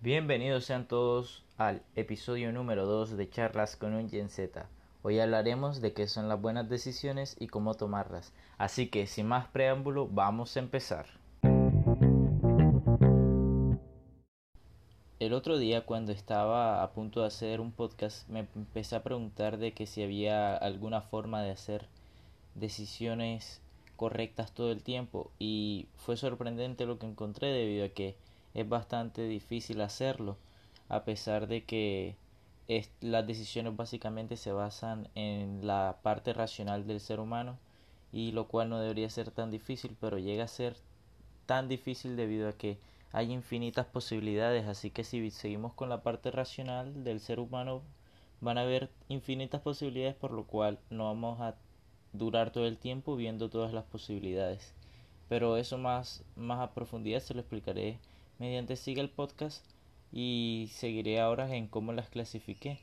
Bienvenidos sean todos al episodio número 2 de Charlas con un Gen Z. Hoy hablaremos de qué son las buenas decisiones y cómo tomarlas. Así que sin más preámbulo, vamos a empezar. El otro día cuando estaba a punto de hacer un podcast me empecé a preguntar de que si había alguna forma de hacer decisiones correctas todo el tiempo y fue sorprendente lo que encontré debido a que es bastante difícil hacerlo, a pesar de que las decisiones básicamente se basan en la parte racional del ser humano y lo cual no debería ser tan difícil, pero llega a ser tan difícil debido a que hay infinitas posibilidades, así que si seguimos con la parte racional del ser humano van a haber infinitas posibilidades por lo cual no vamos a durar todo el tiempo viendo todas las posibilidades. Pero eso más, más a profundidad se lo explicaré mediante siga el podcast y seguiré ahora en cómo las clasifiqué.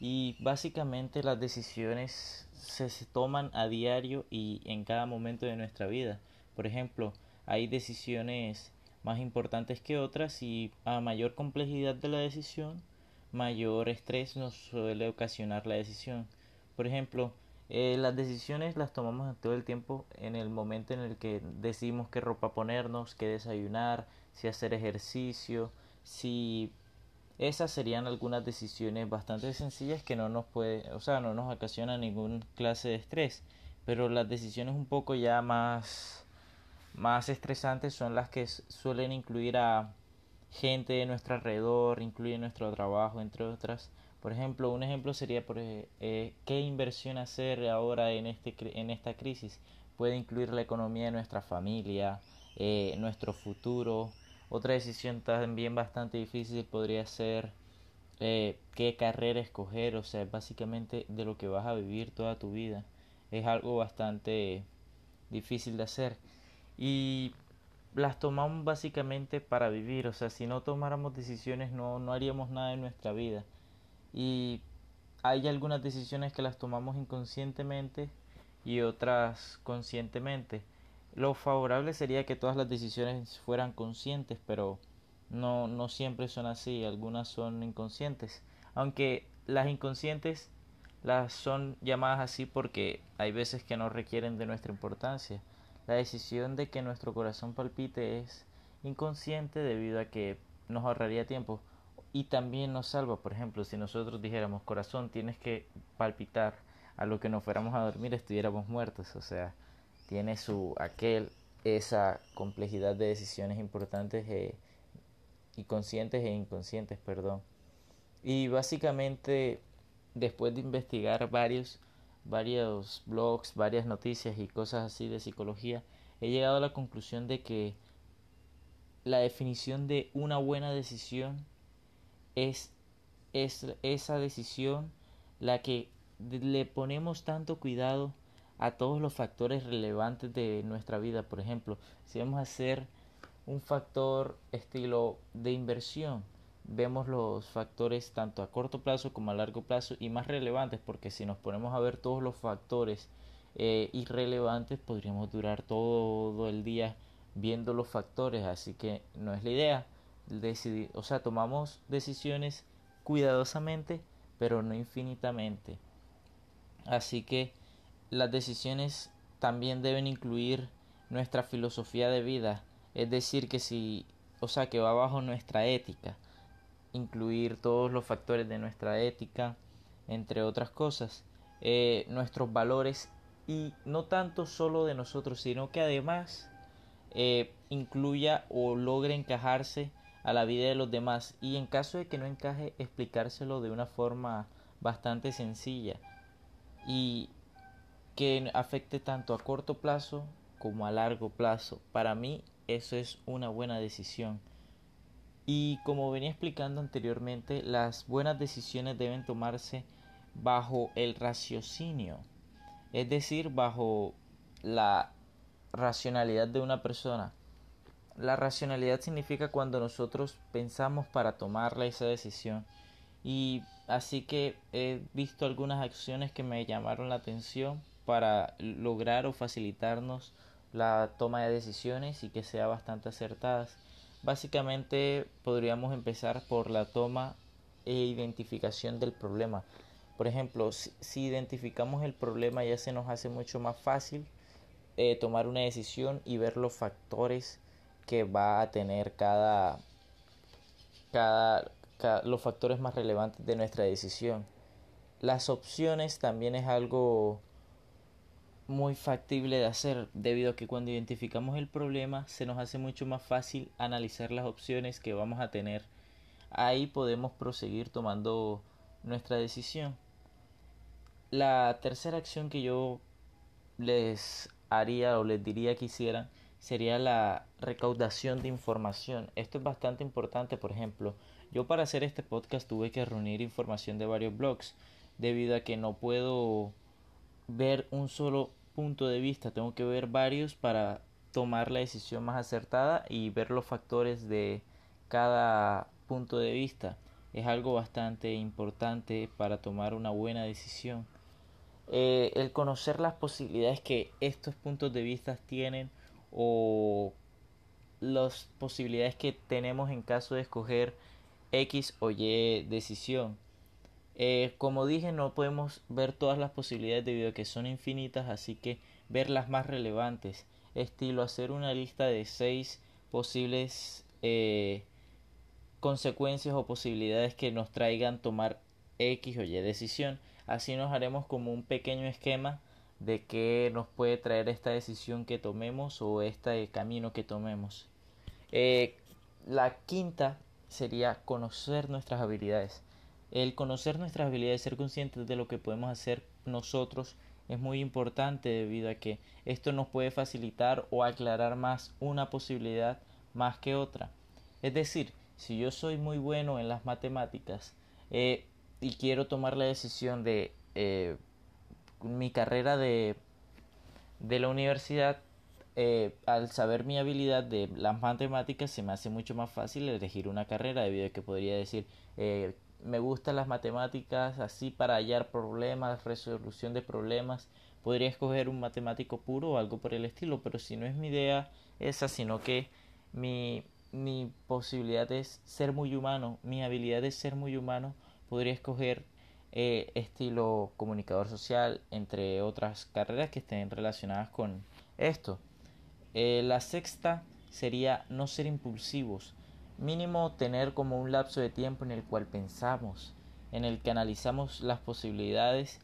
Y básicamente las decisiones se, toman a diario y en cada momento de nuestra vida. Por ejemplo, hay decisiones más importantes que otras y a mayor complejidad de la decisión, mayor estrés nos suele ocasionar la decisión. Por ejemplo, eh, las decisiones las tomamos todo el tiempo en el momento en el que decidimos qué ropa ponernos, qué desayunar, si hacer ejercicio, si esas serían algunas decisiones bastante sencillas que no nos puede, o sea, no nos ocasiona ningún clase de estrés, pero las decisiones un poco ya más más estresantes son las que suelen incluir a gente de nuestro alrededor, incluye nuestro trabajo, entre otras. Por ejemplo, un ejemplo sería eh, qué inversión hacer ahora en, este, en esta crisis. Puede incluir la economía de nuestra familia, eh, nuestro futuro, otra decisión también bastante difícil podría ser eh, qué carrera escoger, o sea, básicamente de lo que vas a vivir toda tu vida. Es algo bastante difícil de hacer. Y las tomamos básicamente para vivir, o sea, si no tomáramos decisiones no, no haríamos nada en nuestra vida. Y hay algunas decisiones que las tomamos inconscientemente y otras conscientemente. Lo favorable sería que todas las decisiones fueran conscientes, pero no, no siempre son así, algunas son inconscientes. Aunque las inconscientes las son llamadas así porque hay veces que no requieren de nuestra importancia. La decisión de que nuestro corazón palpite es inconsciente debido a que nos ahorraría tiempo y también nos salva. Por ejemplo, si nosotros dijéramos corazón tienes que palpitar a lo que nos fuéramos a dormir estuviéramos muertos. O sea, tiene su aquel esa complejidad de decisiones importantes e, y conscientes e inconscientes, perdón. Y básicamente después de investigar varios varios blogs, varias noticias y cosas así de psicología, he llegado a la conclusión de que la definición de una buena decisión es, es esa decisión la que le ponemos tanto cuidado a todos los factores relevantes de nuestra vida. Por ejemplo, si vamos a hacer un factor estilo de inversión, vemos los factores tanto a corto plazo como a largo plazo y más relevantes porque si nos ponemos a ver todos los factores eh, irrelevantes podríamos durar todo el día viendo los factores. Así que no es la idea. Decidir o sea tomamos decisiones cuidadosamente pero no infinitamente. Así que las decisiones también deben incluir nuestra filosofía de vida, es decir, que si, o sea, que va bajo nuestra ética, incluir todos los factores de nuestra ética, entre otras cosas, eh, nuestros valores y no tanto solo de nosotros, sino que además eh, incluya o logre encajarse a la vida de los demás. Y en caso de que no encaje explicárselo de una forma bastante sencilla. Y que afecte tanto a corto plazo como a largo plazo. Para mí eso es una buena decisión. Y como venía explicando anteriormente, las buenas decisiones deben tomarse bajo el raciocinio, es decir, bajo la racionalidad de una persona. La racionalidad significa cuando nosotros pensamos para tomar esa decisión. Y así que he visto algunas acciones que me llamaron la atención para lograr o facilitarnos la toma de decisiones y que sea bastante acertadas. Básicamente podríamos empezar por la toma e identificación del problema. Por ejemplo, si, identificamos el problema ya se nos hace mucho más fácil eh, tomar una decisión y ver los factores que va a tener cada, cada, los factores más relevantes de nuestra decisión. Las opciones también es algo muy factible de hacer debido a que cuando identificamos el problema se nos hace mucho más fácil analizar las opciones que vamos a tener. Ahí podemos proseguir tomando nuestra decisión. La tercera acción que yo les haría o les diría que hicieran sería la recaudación de información. Esto es bastante importante, por ejemplo, yo para hacer este podcast tuve que reunir información de varios blogs debido a que no puedo ver un solo punto de vista, tengo que ver varios para tomar la decisión más acertada y ver los factores de cada punto de vista. Es algo bastante importante para tomar una buena decisión. Eh, el conocer las posibilidades que estos puntos de vista tienen o las posibilidades que tenemos en caso de escoger X o Y decisión. Eh, como dije, no podemos ver todas las posibilidades debido a que son infinitas, así que ver las más relevantes. Estilo hacer una lista de seis posibles eh, consecuencias o posibilidades que nos traigan tomar X o Y decisión. Así nos haremos como un pequeño esquema de qué nos puede traer esta decisión que tomemos o este camino que tomemos. Eh, la quinta sería conocer nuestras habilidades. El conocer nuestras habilidades, ser conscientes de lo que podemos hacer nosotros es muy importante debido a que esto nos puede facilitar o aclarar más una posibilidad más que otra. Es decir, si yo soy muy bueno en las matemáticas eh, y quiero tomar la decisión de eh, mi carrera de, de la universidad, eh, al saber mi habilidad de las matemáticas se me hace mucho más fácil elegir una carrera debido a que podría decir eh, me gustan las matemáticas así para hallar problemas, resolución de problemas. Podría escoger un matemático puro o algo por el estilo, pero si no es mi idea esa, sino que mi, mi posibilidad es ser muy humano, mi habilidad es ser muy humano, podría escoger eh, estilo comunicador social, entre otras carreras que estén relacionadas con esto. Eh, la sexta sería no ser impulsivos. Mínimo tener como un lapso de tiempo en el cual pensamos, en el que analizamos las posibilidades,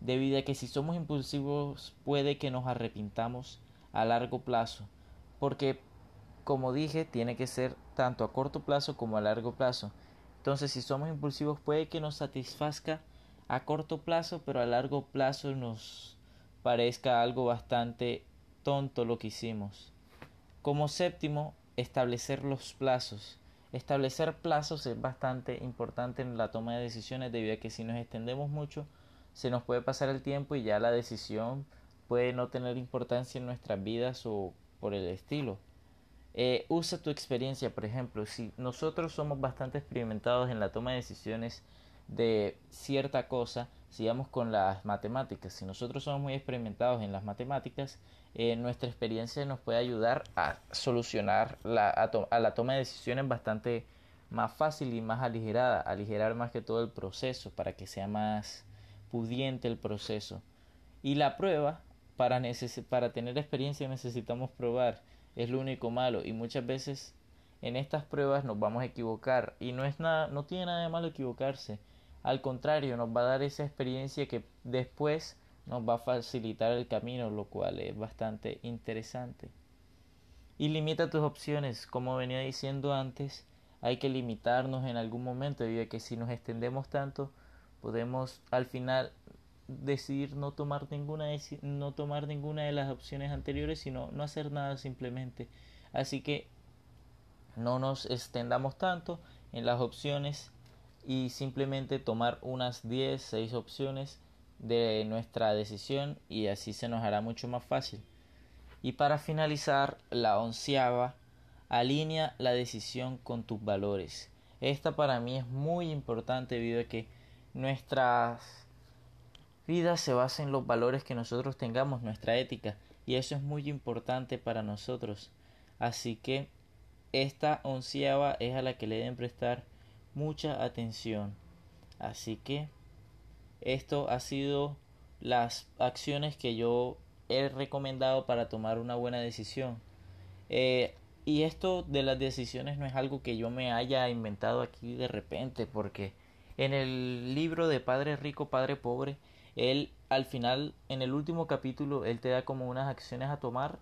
debido a que si somos impulsivos puede que nos arrepintamos a largo plazo, porque como dije tiene que ser tanto a corto plazo como a largo plazo. Entonces si somos impulsivos puede que nos satisfazca a corto plazo, pero a largo plazo nos parezca algo bastante tonto lo que hicimos. Como séptimo, establecer los plazos. Establecer plazos es bastante importante en la toma de decisiones debido a que si nos extendemos mucho se nos puede pasar el tiempo y ya la decisión puede no tener importancia en nuestras vidas o por el estilo. Eh, usa tu experiencia, por ejemplo, si nosotros somos bastante experimentados en la toma de decisiones de cierta cosa, sigamos con las matemáticas. Si nosotros somos muy experimentados en las matemáticas, eh, nuestra experiencia nos puede ayudar a solucionar la, a, la toma de decisiones bastante más fácil y más aligerada, aligerar más que todo el proceso para que sea más pudiente el proceso. Y la prueba, para, para tener experiencia necesitamos probar, es lo único malo y muchas veces en estas pruebas nos vamos a equivocar y no es nada, no tiene nada de malo equivocarse, al contrario, nos va a dar esa experiencia que después nos va a facilitar el camino, lo cual es bastante interesante. Y limita tus opciones, como venía diciendo antes, hay que limitarnos en algún momento, debido a que si nos extendemos tanto, podemos al final decidir no tomar ninguna no tomar ninguna de las opciones anteriores, sino no hacer nada simplemente. Así que no nos extendamos tanto en las opciones y simplemente tomar unas 10, 6 opciones de nuestra decisión y así se nos hará mucho más fácil. Y para finalizar, la onceava, alinea la decisión con tus valores. Esta para mí es muy importante debido a que nuestras vidas se basa en los valores que nosotros tengamos, nuestra ética, y eso es muy importante para nosotros. Así que esta onceava es a la que le deben prestar mucha atención. Así que esto ha sido las acciones que yo he recomendado para tomar una buena decisión. Eh, y esto de las decisiones no es algo que yo me haya inventado aquí de repente, porque en el libro de Padre Rico, Padre Pobre, él al final, en el último capítulo, él te da como unas acciones a tomar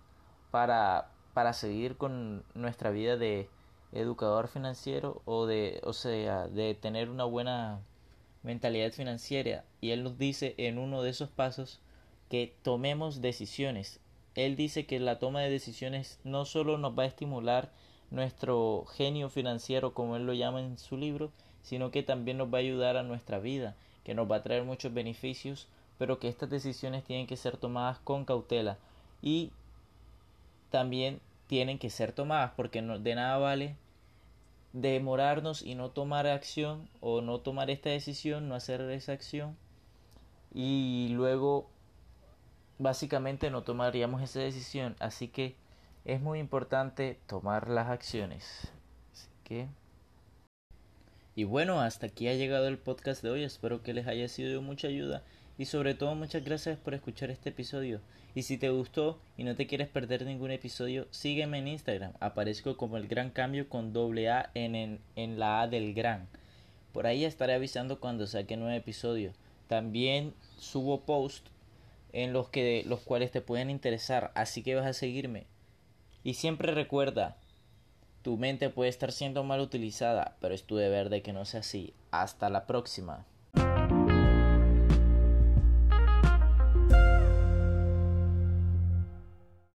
para, para seguir con nuestra vida de educador financiero o de, o sea, de tener una buena mentalidad financiera. Y él nos dice en uno de esos pasos que tomemos decisiones. Él dice que la toma de decisiones no solo nos va a estimular nuestro genio financiero, como él lo llama en su libro, sino que también nos va a ayudar a nuestra vida, que nos va a traer muchos beneficios, pero que estas decisiones tienen que ser tomadas con cautela y también tienen que ser tomadas porque no, de nada vale demorarnos y no tomar acción o no tomar esta decisión, no hacer esa acción y luego básicamente no tomaríamos esa decisión. Así que es muy importante tomar las acciones. Así que... Y bueno, hasta aquí ha llegado el podcast de hoy. Espero que les haya sido de mucha ayuda. Y sobre todo muchas gracias por escuchar este episodio. Y si te gustó y no te quieres perder ningún episodio, sígueme en Instagram. Aparezco como el gran cambio con doble A en, en la A del gran. Por ahí estaré avisando cuando saque nuevo episodio. También subo posts en los que los cuales te pueden interesar, así que vas a seguirme. Y siempre recuerda, tu mente puede estar siendo mal utilizada, pero es tu deber de que no sea así. Hasta la próxima.